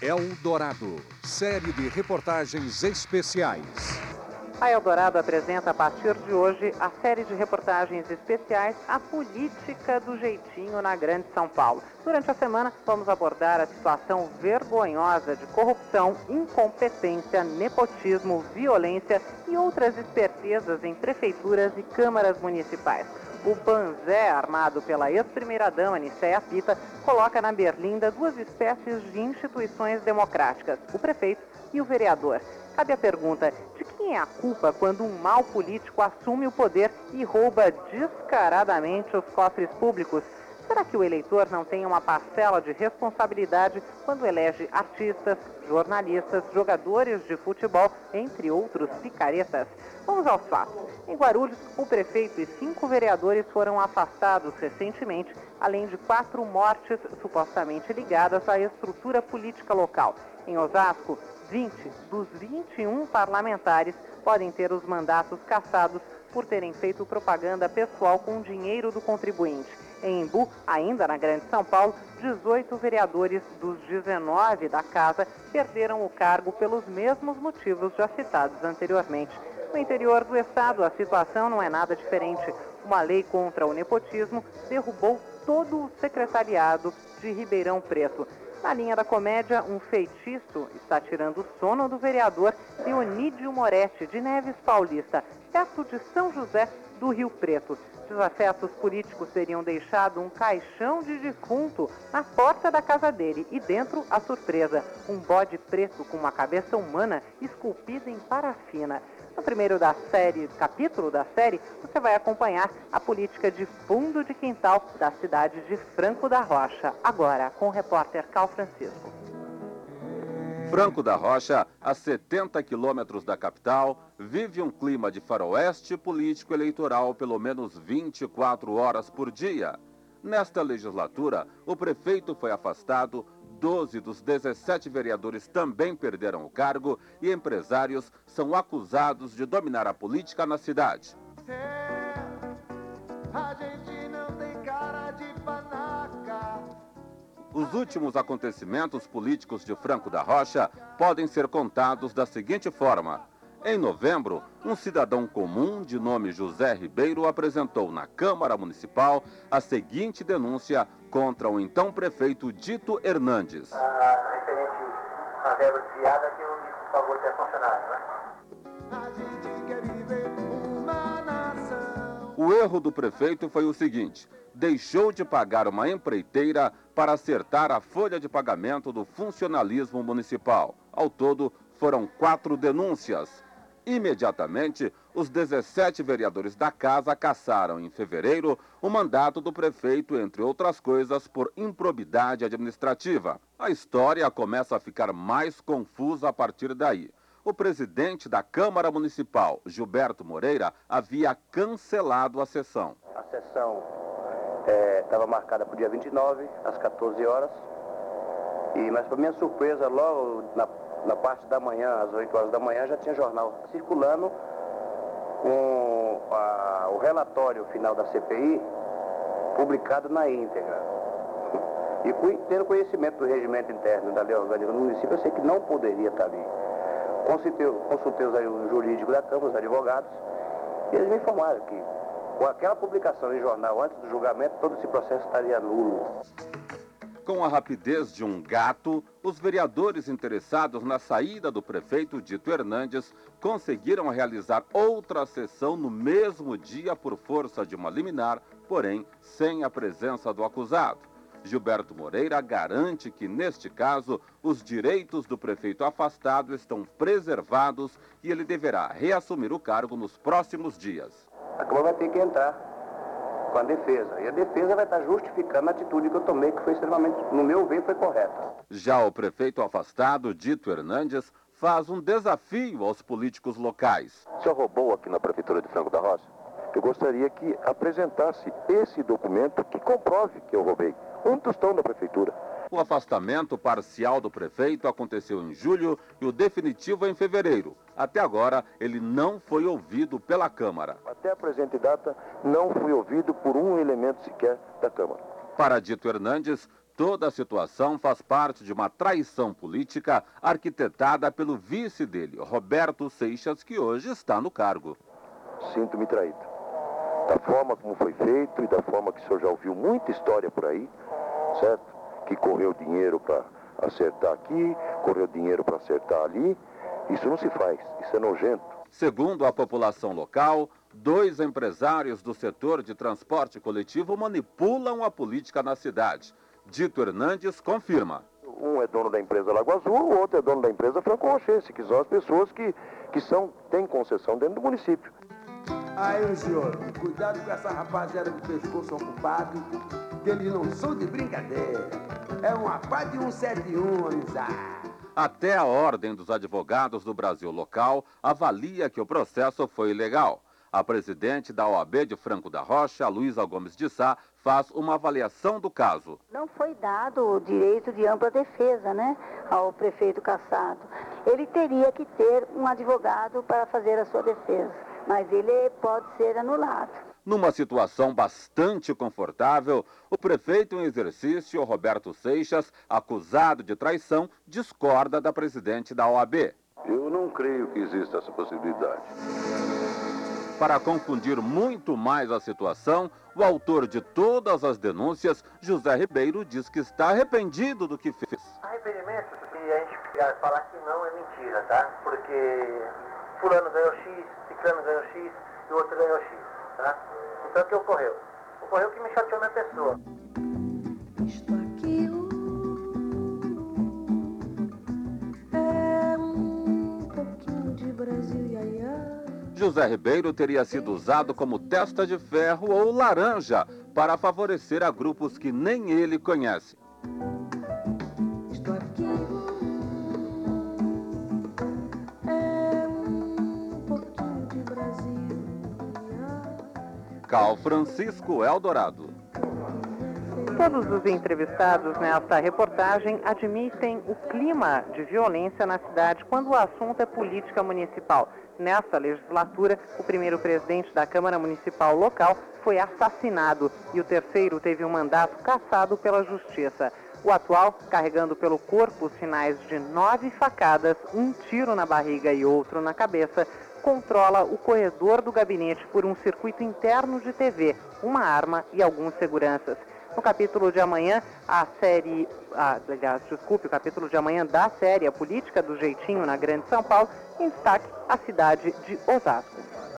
Eldorado, série de reportagens especiais. A Eldorado apresenta a partir de hoje a série de reportagens especiais A Política do Jeitinho na Grande São Paulo. Durante a semana, vamos abordar a situação vergonhosa de corrupção, incompetência, nepotismo, violência e outras espertezas em prefeituras e câmaras municipais. O Banzé, armado pela ex-primeira-dama Nicéia Pita, coloca na berlinda duas espécies de instituições democráticas, o prefeito e o vereador. Cabe a pergunta, de quem é a culpa quando um mau político assume o poder e rouba descaradamente os cofres públicos? Será que o eleitor não tem uma parcela de responsabilidade quando elege artistas, jornalistas, jogadores de futebol, entre outros picaretas? Vamos aos fatos. Em Guarulhos, o prefeito e cinco vereadores foram afastados recentemente, além de quatro mortes supostamente ligadas à estrutura política local. Em Osasco, 20 dos 21 parlamentares podem ter os mandatos cassados por terem feito propaganda pessoal com dinheiro do contribuinte. Em Embu, ainda na Grande São Paulo, 18 vereadores dos 19 da casa perderam o cargo pelos mesmos motivos já citados anteriormente. No interior do estado, a situação não é nada diferente. Uma lei contra o nepotismo derrubou todo o secretariado de Ribeirão Preto. Na linha da comédia, um feitiço está tirando o sono do vereador Leonídio Moretti, de Neves Paulista, perto de São José do Rio Preto. Desafetos políticos teriam deixado um caixão de defunto na porta da casa dele e dentro, a surpresa, um bode preto com uma cabeça humana esculpida em parafina. No primeiro da série, capítulo da série, você vai acompanhar a política de fundo de quintal da cidade de Franco da Rocha. Agora, com o repórter Cal Francisco. Franco da Rocha, a 70 quilômetros da capital, vive um clima de faroeste político eleitoral pelo menos 24 horas por dia. Nesta legislatura, o prefeito foi afastado, 12 dos 17 vereadores também perderam o cargo e empresários são acusados de dominar a política na cidade. A gente Os últimos acontecimentos políticos de Franco da Rocha podem ser contados da seguinte forma. Em novembro, um cidadão comum de nome José Ribeiro apresentou na Câmara Municipal a seguinte denúncia contra o então prefeito Dito Hernandes. Ah, referente à verba desviada que eu disse, por favor, ter funcionário, né? O erro do prefeito foi o seguinte: deixou de pagar uma empreiteira para acertar a folha de pagamento do funcionalismo municipal. Ao todo, foram quatro denúncias. Imediatamente, os 17 vereadores da casa cassaram em fevereiro o mandato do prefeito, entre outras coisas, por improbidade administrativa. A história começa a ficar mais confusa a partir daí. O presidente da Câmara Municipal, Gilberto Moreira, havia cancelado a sessão. A sessão estava é, marcada para o dia 29, às 14 horas. E, mas para minha surpresa, logo na, na parte da manhã, às 8 horas da manhã, já tinha jornal circulando com a, o relatório final da CPI publicado na íntegra. E tendo conhecimento do regimento interno da lei orgânica do município, eu sei que não poderia estar ali. Consultei, consultei os jurídicos da Câmara, os advogados, e eles me informaram que com aquela publicação em jornal antes do julgamento, todo esse processo estaria nulo. Com a rapidez de um gato, os vereadores interessados na saída do prefeito Dito Hernandes conseguiram realizar outra sessão no mesmo dia por força de uma liminar, porém sem a presença do acusado. Gilberto Moreira garante que, neste caso, os direitos do prefeito afastado estão preservados e ele deverá reassumir o cargo nos próximos dias a Câmara vai ter que entrar com a defesa. E a defesa vai estar justificando a atitude que eu tomei, que foi extremamente, no meu ver, foi correta. Já o prefeito afastado, Dito Hernandes, faz um desafio aos políticos locais. O senhor roubou aqui na Prefeitura de Franco da Rocha? Eu gostaria que apresentasse esse documento que comprove que eu roubei. Um tostão da Prefeitura. O afastamento parcial do prefeito aconteceu em julho e o definitivo em fevereiro. Até agora, ele não foi ouvido pela Câmara. Até a presente data, não fui ouvido por um elemento sequer da Câmara. Para Dito Hernandes, toda a situação faz parte de uma traição política arquitetada pelo vice dele, Roberto Seixas, que hoje está no cargo. Sinto-me traído. Da forma como foi feito e da forma que o senhor já ouviu muita história por aí, certo? Que correu dinheiro para acertar aqui, correu dinheiro para acertar ali. Isso não se faz, isso é nojento. Segundo a população local, dois empresários do setor de transporte coletivo manipulam a política na cidade. Dito Hernandes confirma. Um é dono da empresa Lagoa Azul, o outro é dono da empresa Franco Rochense, que são as pessoas que, que são, têm concessão dentro do município. Aí, senhor, cuidado com essa rapaziada com o pescoço ocupado, que eles não são de brincadeira. É uma pá de 171, amizade. Até a Ordem dos Advogados do Brasil Local avalia que o processo foi ilegal. A presidente da OAB de Franco da Rocha, Luísa Gomes de Sá, faz uma avaliação do caso. Não foi dado o direito de ampla defesa né, ao prefeito Cassado. Ele teria que ter um advogado para fazer a sua defesa, mas ele pode ser anulado. Numa situação bastante confortável, o prefeito em exercício, Roberto Seixas, acusado de traição, discorda da presidente da OAB. Eu não creio que exista essa possibilidade. Para confundir muito mais a situação, o autor de todas as denúncias, José Ribeiro, diz que está arrependido do que fez. Arrependimento, porque a gente falar que não é mentira, tá? Porque fulano ganhou X, ciclano ganhou X e o outro ganhou X, tá? Então o que ocorreu? Ocorreu que me chateou minha pessoa. Isto aqui é um pouquinho de Brasil, iaia. José Ribeiro teria sido usado como testa de ferro ou laranja para favorecer a grupos que nem ele conhece. Cal Francisco Eldorado. Todos os entrevistados nesta reportagem admitem o clima de violência na cidade quando o assunto é política municipal. Nessa legislatura, o primeiro presidente da Câmara Municipal local foi assassinado e o terceiro teve um mandato cassado pela Justiça. O atual, carregando pelo corpo os sinais de nove facadas, um tiro na barriga e outro na cabeça, controla o corredor do gabinete por um circuito interno de TV, uma arma e alguns seguranças. No capítulo de amanhã, a série. Ah, aliás, desculpe, o capítulo de amanhã da série A Política do Jeitinho na Grande São Paulo, em destaque a cidade de Osasco.